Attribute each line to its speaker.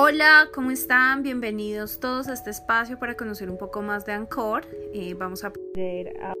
Speaker 1: Hola, ¿cómo están? Bienvenidos todos a este espacio para conocer un poco más de Anchor. Eh, vamos a aprender a